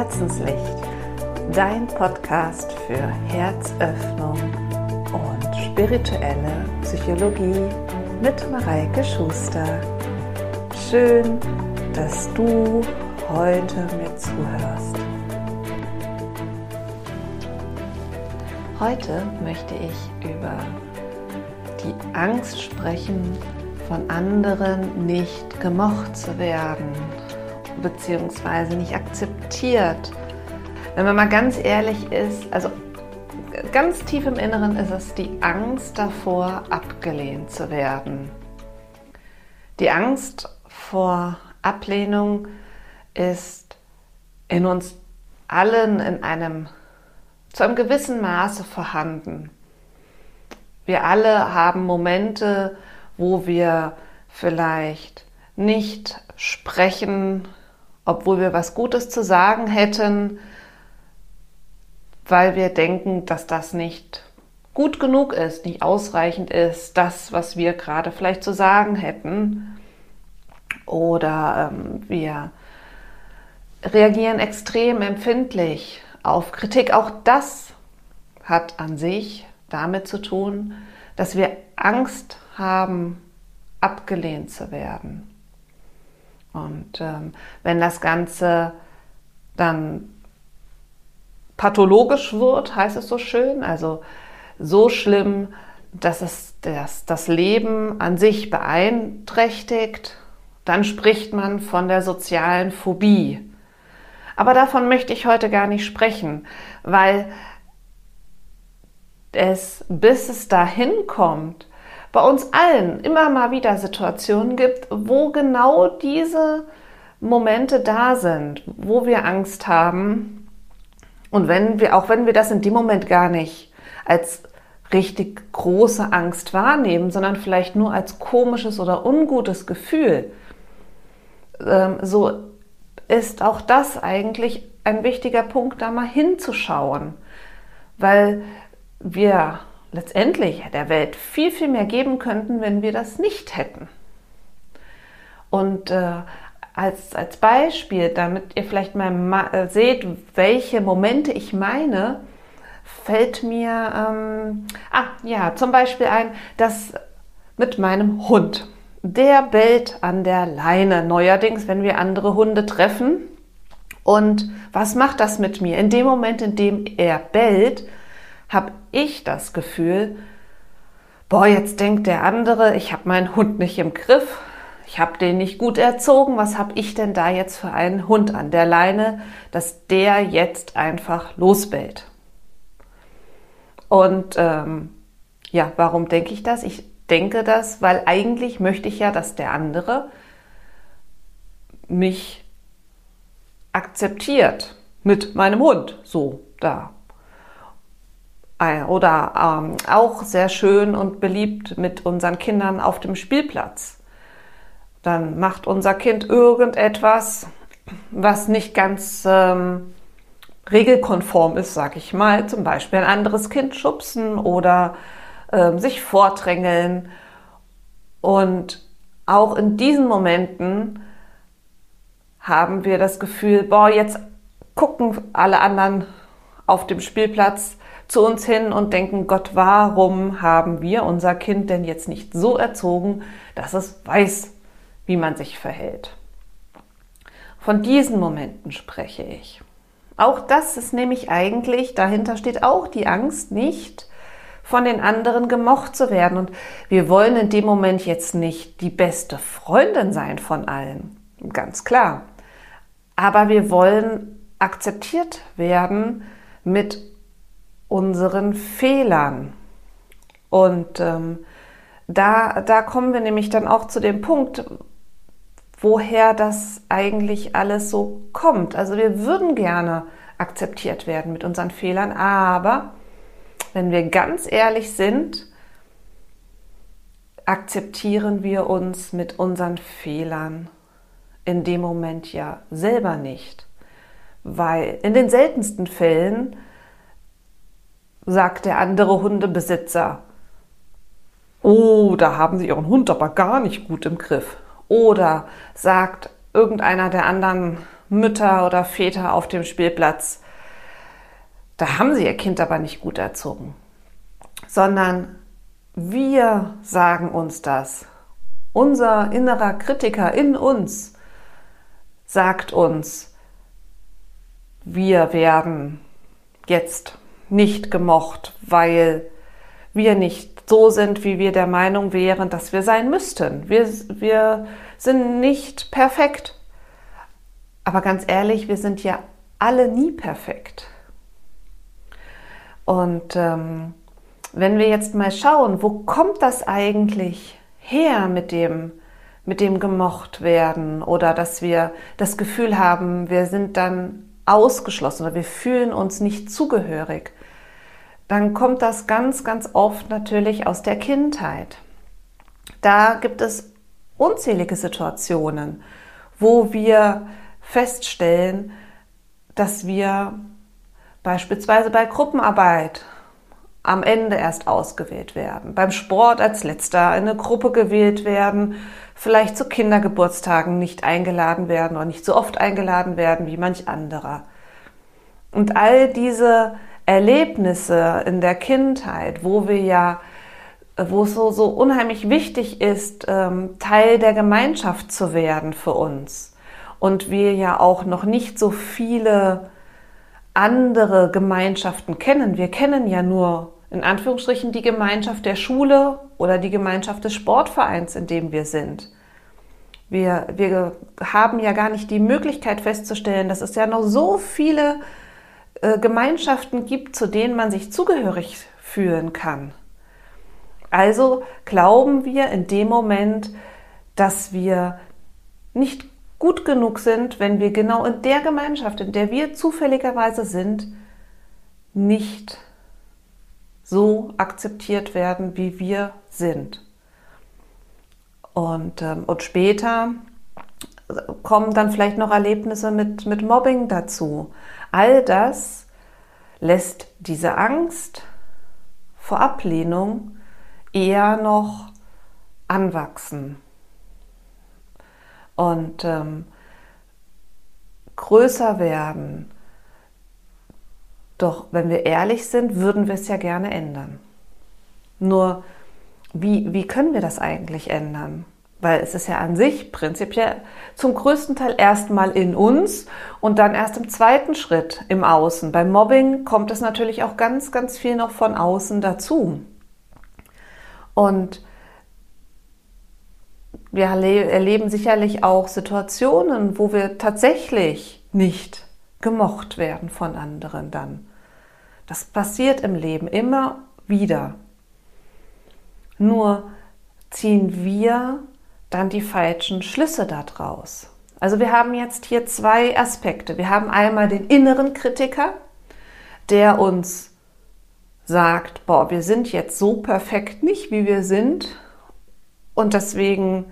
Herzenslicht, dein Podcast für Herzöffnung und spirituelle Psychologie mit Mareike Schuster. Schön, dass du heute mir zuhörst. Heute möchte ich über die Angst sprechen, von anderen nicht gemocht zu werden beziehungsweise nicht akzeptiert. Wenn man mal ganz ehrlich ist, also ganz tief im Inneren ist es die Angst davor, abgelehnt zu werden. Die Angst vor Ablehnung ist in uns allen in einem zu einem gewissen Maße vorhanden. Wir alle haben Momente, wo wir vielleicht nicht sprechen, obwohl wir was Gutes zu sagen hätten, weil wir denken, dass das nicht gut genug ist, nicht ausreichend ist, das, was wir gerade vielleicht zu sagen hätten. Oder ähm, wir reagieren extrem empfindlich auf Kritik. Auch das hat an sich damit zu tun, dass wir Angst haben, abgelehnt zu werden. Und ähm, wenn das Ganze dann pathologisch wird, heißt es so schön, also so schlimm, dass es das, das Leben an sich beeinträchtigt, dann spricht man von der sozialen Phobie. Aber davon möchte ich heute gar nicht sprechen, weil es, bis es dahin kommt, bei uns allen immer mal wieder Situationen gibt, wo genau diese Momente da sind, wo wir Angst haben. Und wenn wir, auch wenn wir das in dem Moment gar nicht als richtig große Angst wahrnehmen, sondern vielleicht nur als komisches oder ungutes Gefühl, ähm, so ist auch das eigentlich ein wichtiger Punkt, da mal hinzuschauen, weil wir letztendlich der Welt viel, viel mehr geben könnten, wenn wir das nicht hätten. Und äh, als, als Beispiel, damit ihr vielleicht mal äh, seht, welche Momente ich meine, fällt mir, ähm, ah ja, zum Beispiel ein, das mit meinem Hund. Der bellt an der Leine neuerdings, wenn wir andere Hunde treffen. Und was macht das mit mir? In dem Moment, in dem er bellt, habe ich das Gefühl, boah, jetzt denkt der andere, ich habe meinen Hund nicht im Griff, ich habe den nicht gut erzogen, was habe ich denn da jetzt für einen Hund an der Leine, dass der jetzt einfach losbellt. Und ähm, ja, warum denke ich das? Ich denke das, weil eigentlich möchte ich ja, dass der andere mich akzeptiert mit meinem Hund. So, da. Oder ähm, auch sehr schön und beliebt mit unseren Kindern auf dem Spielplatz. Dann macht unser Kind irgendetwas, was nicht ganz ähm, regelkonform ist, sag ich mal. Zum Beispiel ein anderes Kind schubsen oder ähm, sich vordrängeln. Und auch in diesen Momenten haben wir das Gefühl, boah, jetzt gucken alle anderen auf dem Spielplatz zu uns hin und denken, Gott, warum haben wir unser Kind denn jetzt nicht so erzogen, dass es weiß, wie man sich verhält? Von diesen Momenten spreche ich. Auch das ist nämlich eigentlich, dahinter steht auch die Angst, nicht von den anderen gemocht zu werden. Und wir wollen in dem Moment jetzt nicht die beste Freundin sein von allen, ganz klar. Aber wir wollen akzeptiert werden mit unseren Fehlern. Und ähm, da, da kommen wir nämlich dann auch zu dem Punkt, woher das eigentlich alles so kommt. Also wir würden gerne akzeptiert werden mit unseren Fehlern, aber wenn wir ganz ehrlich sind, akzeptieren wir uns mit unseren Fehlern in dem Moment ja selber nicht. Weil in den seltensten Fällen sagt der andere Hundebesitzer. Oh, da haben Sie Ihren Hund aber gar nicht gut im Griff. Oder sagt irgendeiner der anderen Mütter oder Väter auf dem Spielplatz. Da haben sie ihr Kind aber nicht gut erzogen, sondern wir sagen uns das. Unser innerer Kritiker in uns sagt uns, wir werden jetzt nicht gemocht, weil wir nicht so sind, wie wir der Meinung wären, dass wir sein müssten. Wir, wir sind nicht perfekt. Aber ganz ehrlich, wir sind ja alle nie perfekt. Und ähm, wenn wir jetzt mal schauen, wo kommt das eigentlich her mit dem, mit dem gemocht werden oder dass wir das Gefühl haben, wir sind dann ausgeschlossen oder wir fühlen uns nicht zugehörig, dann kommt das ganz, ganz oft natürlich aus der Kindheit. Da gibt es unzählige Situationen, wo wir feststellen, dass wir beispielsweise bei Gruppenarbeit am Ende erst ausgewählt werden, beim Sport als letzter in eine Gruppe gewählt werden, vielleicht zu Kindergeburtstagen nicht eingeladen werden oder nicht so oft eingeladen werden wie manch anderer. Und all diese Erlebnisse in der Kindheit, wo wir ja, wo es so, so unheimlich wichtig ist, ähm, Teil der Gemeinschaft zu werden für uns. Und wir ja auch noch nicht so viele andere Gemeinschaften kennen. Wir kennen ja nur in Anführungsstrichen die Gemeinschaft der Schule oder die Gemeinschaft des Sportvereins, in dem wir sind. Wir, wir haben ja gar nicht die Möglichkeit festzustellen, dass es ja noch so viele äh, Gemeinschaften gibt, zu denen man sich zugehörig fühlen kann. Also glauben wir in dem Moment, dass wir nicht gut genug sind, wenn wir genau in der Gemeinschaft, in der wir zufälligerweise sind, nicht so akzeptiert werden, wie wir sind. Und, ähm, und später kommen dann vielleicht noch Erlebnisse mit, mit Mobbing dazu. All das lässt diese Angst vor Ablehnung eher noch anwachsen und ähm, größer werden. Doch wenn wir ehrlich sind, würden wir es ja gerne ändern. Nur, wie, wie können wir das eigentlich ändern? Weil es ist ja an sich prinzipiell zum größten Teil erstmal in uns und dann erst im zweiten Schritt im Außen. Beim Mobbing kommt es natürlich auch ganz, ganz viel noch von außen dazu. Und wir erleben sicherlich auch Situationen, wo wir tatsächlich nicht gemocht werden von anderen dann. Das passiert im Leben immer wieder. Nur ziehen wir dann die falschen Schlüsse daraus. Also wir haben jetzt hier zwei Aspekte. Wir haben einmal den inneren Kritiker, der uns sagt, boah, wir sind jetzt so perfekt nicht, wie wir sind und deswegen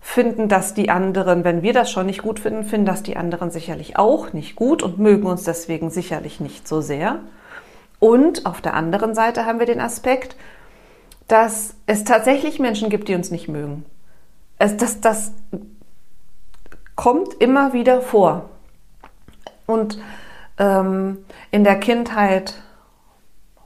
finden das die anderen, wenn wir das schon nicht gut finden, finden das die anderen sicherlich auch nicht gut und mögen uns deswegen sicherlich nicht so sehr. Und auf der anderen Seite haben wir den Aspekt, dass es tatsächlich Menschen gibt, die uns nicht mögen. Es, das, das kommt immer wieder vor. Und ähm, in der Kindheit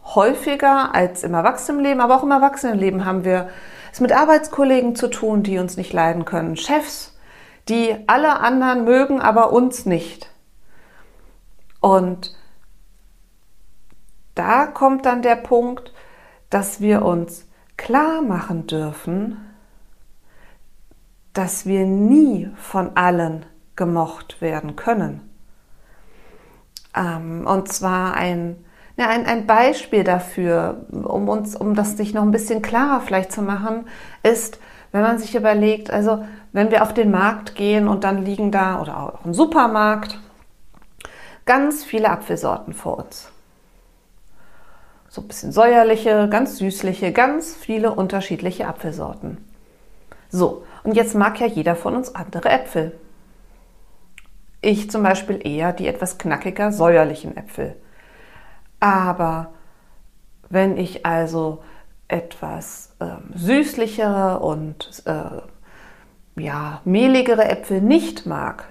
häufiger als im Erwachsenenleben, aber auch im Erwachsenenleben haben wir es mit Arbeitskollegen zu tun, die uns nicht leiden können, Chefs, die alle anderen mögen, aber uns nicht. Und da kommt dann der Punkt, dass wir uns klar machen dürfen, dass wir nie von allen gemocht werden können. Ähm, und zwar ein ja, ein, ein Beispiel dafür, um uns, um das sich noch ein bisschen klarer vielleicht zu machen, ist, wenn man sich überlegt, also wenn wir auf den Markt gehen und dann liegen da oder auch im Supermarkt ganz viele Apfelsorten vor uns. So ein bisschen säuerliche, ganz süßliche, ganz viele unterschiedliche Apfelsorten. So, und jetzt mag ja jeder von uns andere Äpfel. Ich zum Beispiel eher die etwas knackiger säuerlichen Äpfel. Aber wenn ich also etwas ähm, süßlichere und äh, ja, mehligere Äpfel nicht mag,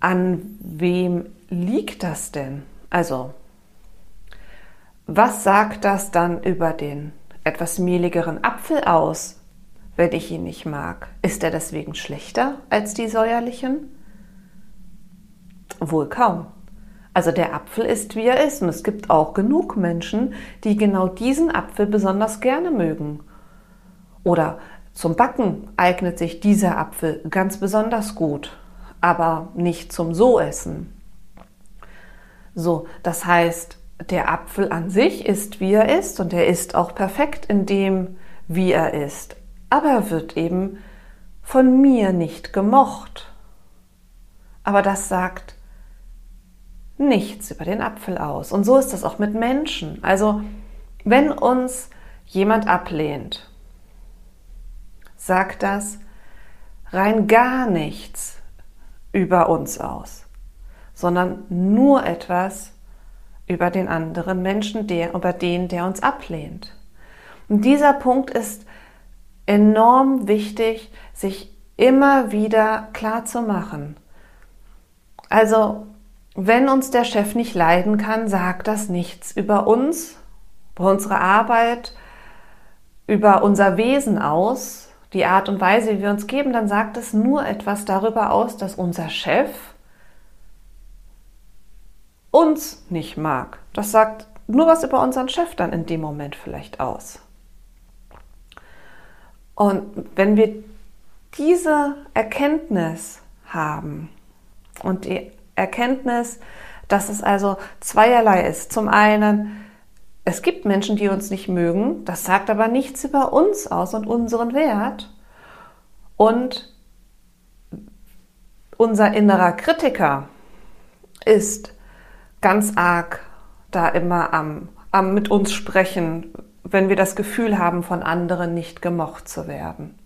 an wem liegt das denn? Also, was sagt das dann über den etwas mehligeren Apfel aus, wenn ich ihn nicht mag? Ist er deswegen schlechter als die säuerlichen? Wohl kaum. Also der Apfel ist, wie er ist. Und es gibt auch genug Menschen, die genau diesen Apfel besonders gerne mögen. Oder zum Backen eignet sich dieser Apfel ganz besonders gut, aber nicht zum So-Essen. So, das heißt, der Apfel an sich ist, wie er ist und er ist auch perfekt in dem, wie er ist. Aber er wird eben von mir nicht gemocht. Aber das sagt nichts über den Apfel aus. Und so ist das auch mit Menschen. Also wenn uns jemand ablehnt, sagt das rein gar nichts über uns aus, sondern nur etwas über den anderen Menschen, der, über den, der uns ablehnt. Und dieser Punkt ist enorm wichtig, sich immer wieder klar zu machen. Also wenn uns der Chef nicht leiden kann, sagt das nichts über uns, über unsere Arbeit, über unser Wesen aus, die Art und Weise, wie wir uns geben, dann sagt es nur etwas darüber aus, dass unser Chef uns nicht mag. Das sagt nur was über unseren Chef dann in dem Moment vielleicht aus. Und wenn wir diese Erkenntnis haben und die Erkenntnis, dass es also zweierlei ist. Zum einen, es gibt Menschen, die uns nicht mögen, das sagt aber nichts über uns aus und unseren Wert. Und unser innerer Kritiker ist ganz arg da immer am, am mit uns sprechen, wenn wir das Gefühl haben, von anderen nicht gemocht zu werden.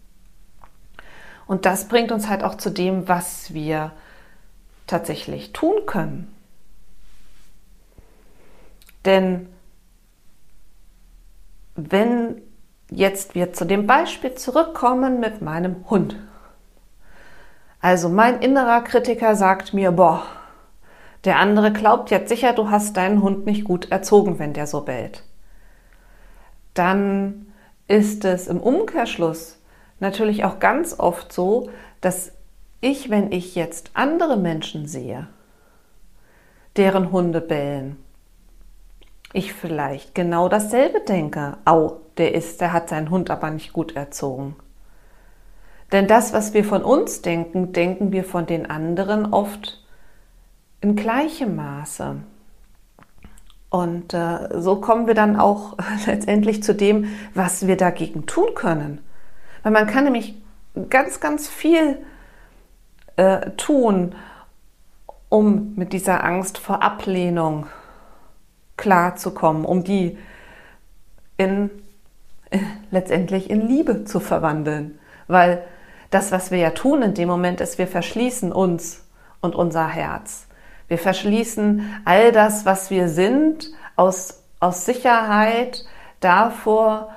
Und das bringt uns halt auch zu dem, was wir tatsächlich tun können. Denn wenn jetzt wir zu dem Beispiel zurückkommen mit meinem Hund. Also mein innerer Kritiker sagt mir, boah, der andere glaubt jetzt sicher, du hast deinen Hund nicht gut erzogen, wenn der so bellt. Dann ist es im Umkehrschluss natürlich auch ganz oft so, dass ich, wenn ich jetzt andere Menschen sehe, deren Hunde bellen, ich vielleicht genau dasselbe denke. Au, der ist, der hat seinen Hund aber nicht gut erzogen. Denn das, was wir von uns denken, denken wir von den anderen oft in gleichem Maße. Und äh, so kommen wir dann auch letztendlich zu dem, was wir dagegen tun können. Weil man kann nämlich ganz, ganz viel äh, tun, um mit dieser Angst vor Ablehnung klarzukommen, um die in, äh, letztendlich in Liebe zu verwandeln. Weil das, was wir ja tun in dem Moment, ist, wir verschließen uns und unser Herz. Wir verschließen all das, was wir sind, aus, aus Sicherheit davor,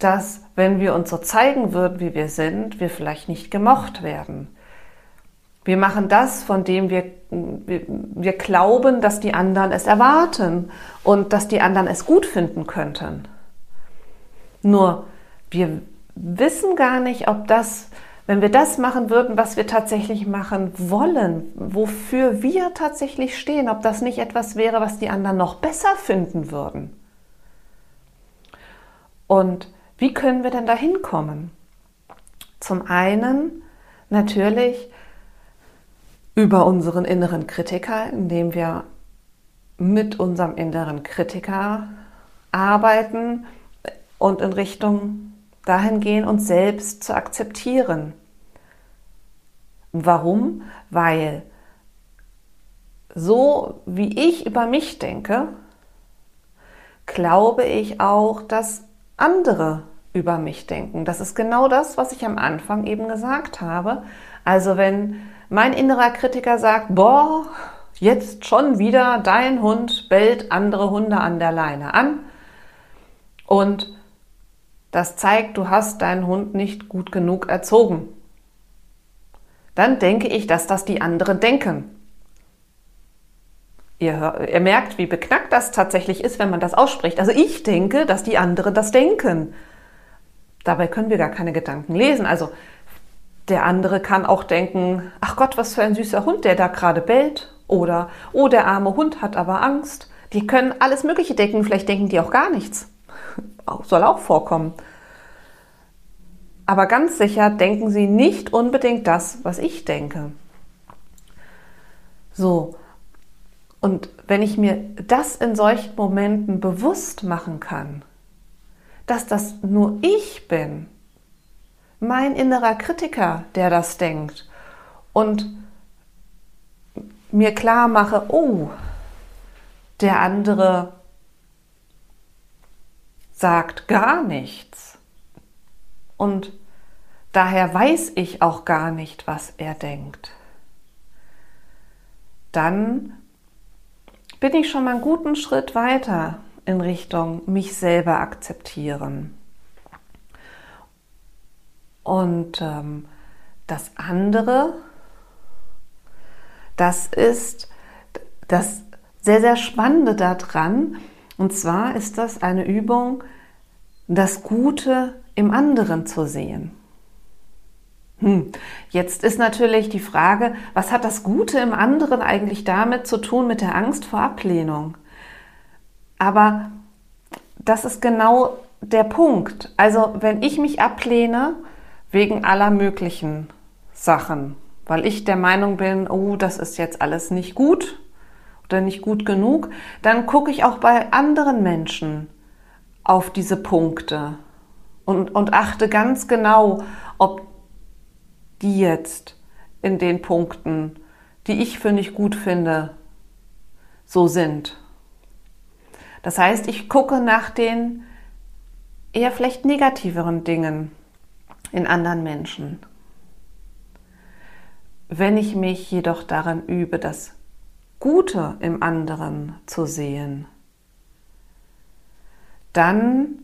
dass, wenn wir uns so zeigen würden, wie wir sind, wir vielleicht nicht gemocht werden. Wir machen das, von dem wir, wir, wir, glauben, dass die anderen es erwarten und dass die anderen es gut finden könnten. Nur wir wissen gar nicht, ob das, wenn wir das machen würden, was wir tatsächlich machen wollen, wofür wir tatsächlich stehen, ob das nicht etwas wäre, was die anderen noch besser finden würden. Und wie können wir denn da hinkommen? Zum einen natürlich über unseren inneren Kritiker, indem wir mit unserem inneren Kritiker arbeiten und in Richtung dahin gehen, uns selbst zu akzeptieren. Warum? Weil so wie ich über mich denke, glaube ich auch, dass andere über mich denken. Das ist genau das, was ich am Anfang eben gesagt habe. Also wenn mein innerer Kritiker sagt, boah, jetzt schon wieder dein Hund bellt andere Hunde an der Leine an. Und das zeigt, du hast deinen Hund nicht gut genug erzogen. Dann denke ich, dass das die anderen denken. Ihr, ihr merkt, wie beknackt das tatsächlich ist, wenn man das ausspricht. Also ich denke, dass die anderen das denken. Dabei können wir gar keine Gedanken lesen. Also der andere kann auch denken, ach Gott, was für ein süßer Hund, der da gerade bellt. Oder, oh, der arme Hund hat aber Angst. Die können alles Mögliche denken, vielleicht denken die auch gar nichts. Soll auch vorkommen. Aber ganz sicher denken sie nicht unbedingt das, was ich denke. So, und wenn ich mir das in solchen Momenten bewusst machen kann, dass das nur ich bin, mein innerer Kritiker, der das denkt, und mir klar mache, oh, der andere sagt gar nichts. Und daher weiß ich auch gar nicht, was er denkt. Dann bin ich schon mal einen guten Schritt weiter in Richtung mich selber akzeptieren. Und ähm, das andere, das ist das sehr, sehr Spannende daran. Und zwar ist das eine Übung, das Gute im anderen zu sehen. Hm. Jetzt ist natürlich die Frage, was hat das Gute im anderen eigentlich damit zu tun mit der Angst vor Ablehnung? Aber das ist genau der Punkt. Also wenn ich mich ablehne wegen aller möglichen Sachen, weil ich der Meinung bin, oh, das ist jetzt alles nicht gut, oder nicht gut genug, dann gucke ich auch bei anderen Menschen auf diese Punkte und, und achte ganz genau, ob die jetzt in den Punkten, die ich für nicht gut finde, so sind. Das heißt, ich gucke nach den eher vielleicht negativeren Dingen in anderen Menschen. Wenn ich mich jedoch daran übe, das Gute im anderen zu sehen, dann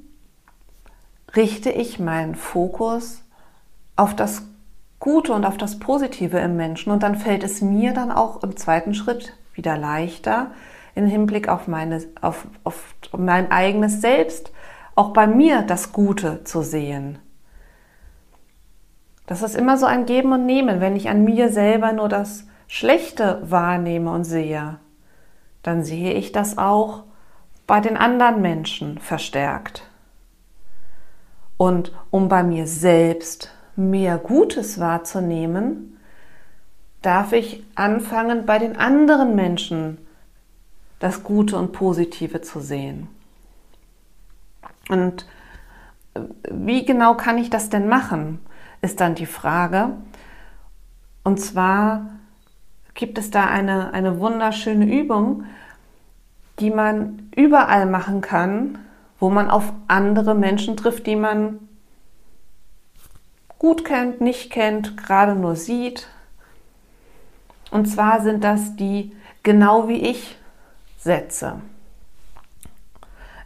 richte ich meinen Fokus auf das Gute und auf das Positive im Menschen und dann fällt es mir dann auch im zweiten Schritt wieder leichter, im Hinblick auf, meine, auf, auf mein eigenes Selbst, auch bei mir das Gute zu sehen. Das ist immer so ein Geben und Nehmen. Wenn ich an mir selber nur das Schlechte wahrnehme und sehe, dann sehe ich das auch bei den anderen Menschen verstärkt. Und um bei mir selbst mehr Gutes wahrzunehmen, darf ich anfangen, bei den anderen Menschen das Gute und Positive zu sehen. Und wie genau kann ich das denn machen, ist dann die Frage. Und zwar gibt es da eine, eine wunderschöne Übung, die man überall machen kann, wo man auf andere Menschen trifft, die man gut kennt, nicht kennt, gerade nur sieht. Und zwar sind das die genau wie ich Sätze.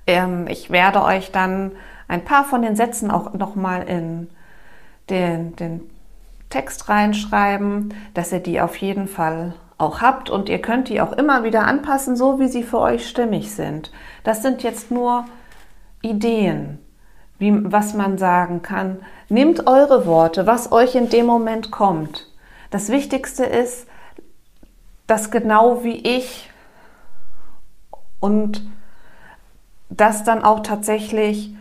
Ähm, ich werde euch dann ein paar von den Sätzen auch nochmal in den, den Text reinschreiben, dass ihr die auf jeden Fall auch habt und ihr könnt die auch immer wieder anpassen, so wie sie für euch stimmig sind. Das sind jetzt nur Ideen, wie, was man sagen kann. Nehmt eure Worte, was euch in dem Moment kommt. Das Wichtigste ist, dass genau wie ich und das dann auch tatsächlich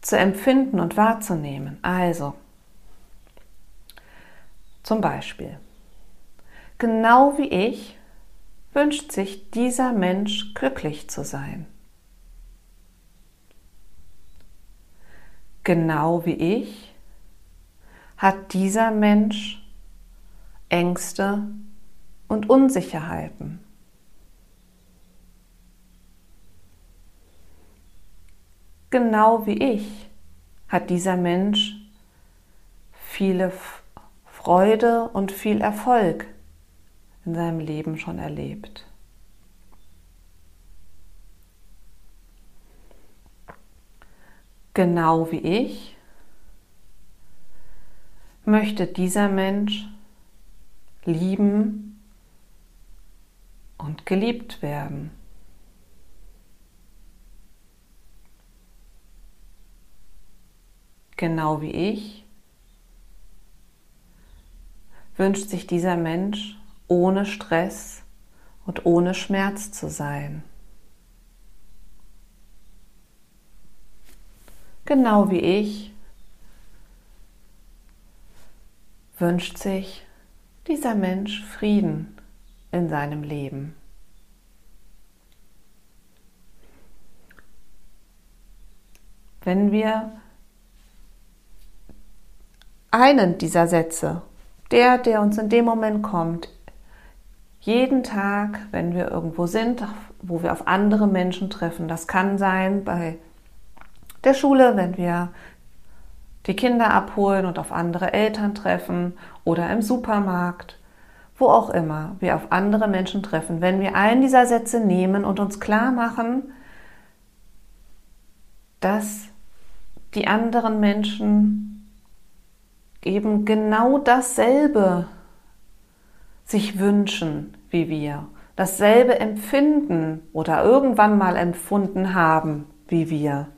zu empfinden und wahrzunehmen. Also, zum Beispiel, genau wie ich wünscht sich dieser Mensch glücklich zu sein. Genau wie ich hat dieser Mensch Ängste und Unsicherheiten. Genau wie ich hat dieser Mensch viele Freude und viel Erfolg in seinem Leben schon erlebt. genau wie ich, möchte dieser Mensch lieben und geliebt werden. Genau wie ich wünscht sich dieser Mensch ohne Stress und ohne Schmerz zu sein. Genau wie ich wünscht sich dieser Mensch Frieden in seinem Leben. Wenn wir einen dieser Sätze, der, der uns in dem Moment kommt, jeden Tag, wenn wir irgendwo sind, wo wir auf andere Menschen treffen, das kann sein bei der Schule, wenn wir die Kinder abholen und auf andere Eltern treffen oder im Supermarkt, wo auch immer wir auf andere Menschen treffen, wenn wir einen dieser Sätze nehmen und uns klar machen, dass die anderen Menschen eben genau dasselbe sich wünschen wie wir, dasselbe empfinden oder irgendwann mal empfunden haben wie wir.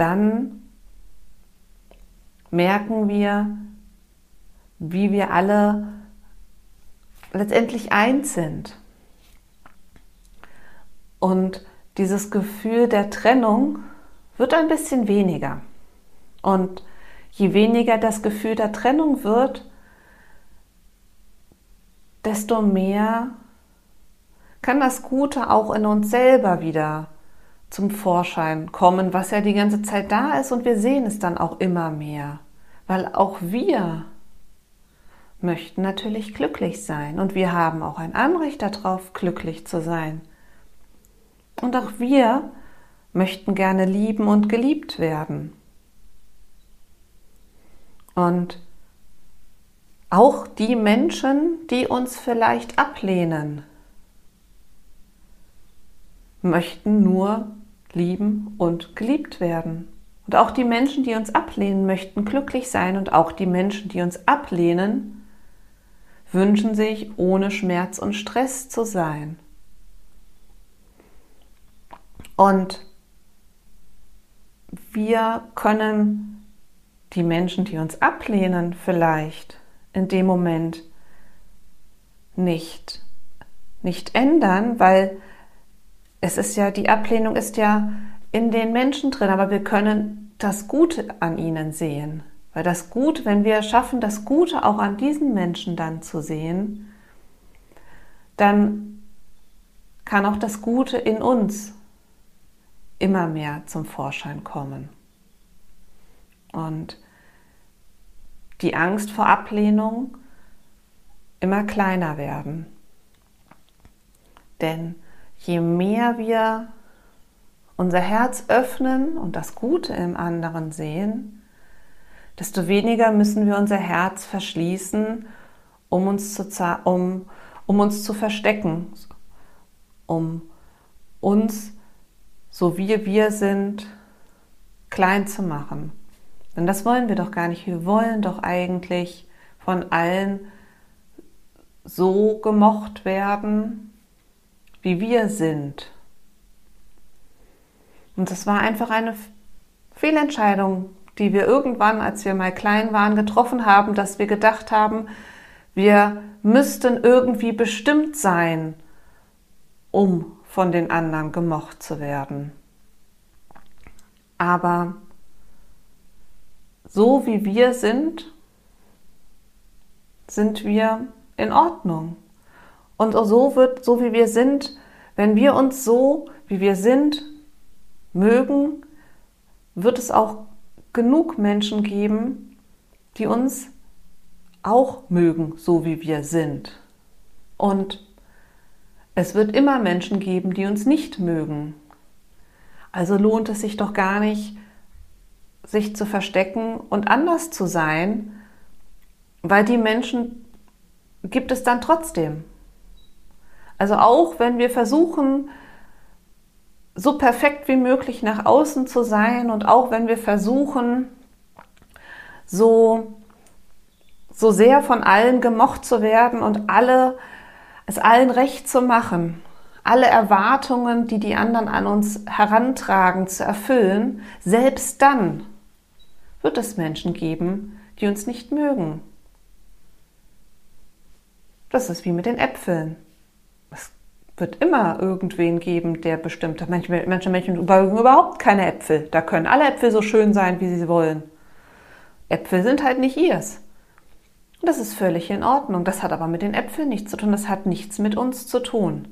dann merken wir, wie wir alle letztendlich eins sind. Und dieses Gefühl der Trennung wird ein bisschen weniger. Und je weniger das Gefühl der Trennung wird, desto mehr kann das Gute auch in uns selber wieder zum Vorschein kommen, was ja die ganze Zeit da ist und wir sehen es dann auch immer mehr, weil auch wir möchten natürlich glücklich sein und wir haben auch ein Anrecht darauf, glücklich zu sein. Und auch wir möchten gerne lieben und geliebt werden. Und auch die Menschen, die uns vielleicht ablehnen, möchten nur lieben und geliebt werden. Und auch die Menschen, die uns ablehnen, möchten glücklich sein und auch die Menschen, die uns ablehnen, wünschen sich, ohne Schmerz und Stress zu sein. Und wir können die Menschen, die uns ablehnen, vielleicht in dem Moment nicht, nicht ändern, weil es ist ja, die Ablehnung ist ja in den Menschen drin, aber wir können das Gute an ihnen sehen. Weil das Gute, wenn wir schaffen, das Gute auch an diesen Menschen dann zu sehen, dann kann auch das Gute in uns immer mehr zum Vorschein kommen. Und die Angst vor Ablehnung immer kleiner werden. Denn je mehr wir unser Herz öffnen und das Gute im anderen sehen, desto weniger müssen wir unser Herz verschließen, um uns zu, um, um uns zu verstecken, um uns, so wie wir sind, klein zu machen. Denn das wollen wir doch gar nicht. Wir wollen doch eigentlich von allen so gemocht werden, wie wir sind. Und das war einfach eine Fehlentscheidung, die wir irgendwann, als wir mal klein waren, getroffen haben, dass wir gedacht haben, wir müssten irgendwie bestimmt sein, um von den anderen gemocht zu werden. Aber so wie wir sind, sind wir in Ordnung. Und so wird, so wie wir sind, wenn wir uns so, wie wir sind, mögen, wird es auch genug Menschen geben, die uns auch mögen, so wie wir sind. Und es wird immer Menschen geben, die uns nicht mögen. Also lohnt es sich doch gar nicht, sich zu verstecken und anders zu sein, weil die Menschen gibt es dann trotzdem. Also auch wenn wir versuchen, so perfekt wie möglich nach außen zu sein und auch wenn wir versuchen, so, so sehr von allen gemocht zu werden und alle, es allen recht zu machen, alle Erwartungen, die die anderen an uns herantragen, zu erfüllen, selbst dann wird es Menschen geben, die uns nicht mögen. Das ist wie mit den Äpfeln. Es wird immer irgendwen geben, der bestimmt. Manche, manche Menschen mögen überhaupt keine Äpfel. Da können alle Äpfel so schön sein, wie sie wollen. Äpfel sind halt nicht ihrs. Und das ist völlig in Ordnung. Das hat aber mit den Äpfeln nichts zu tun. Das hat nichts mit uns zu tun.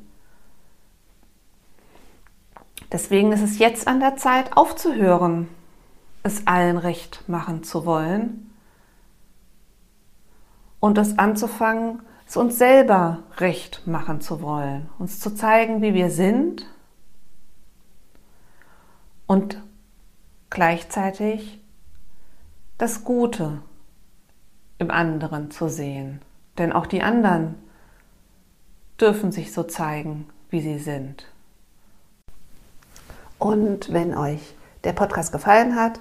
Deswegen ist es jetzt an der Zeit aufzuhören, es allen recht machen zu wollen und es anzufangen, es uns selber recht machen zu wollen, uns zu zeigen, wie wir sind und gleichzeitig das Gute im anderen zu sehen. Denn auch die anderen dürfen sich so zeigen, wie sie sind. Und wenn euch der Podcast gefallen hat,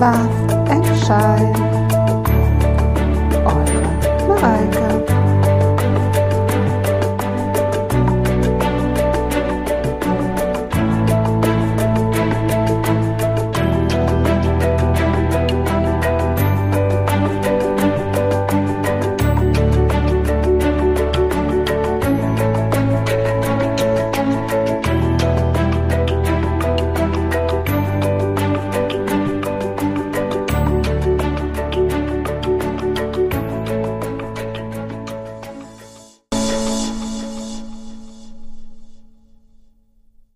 laugh and shine.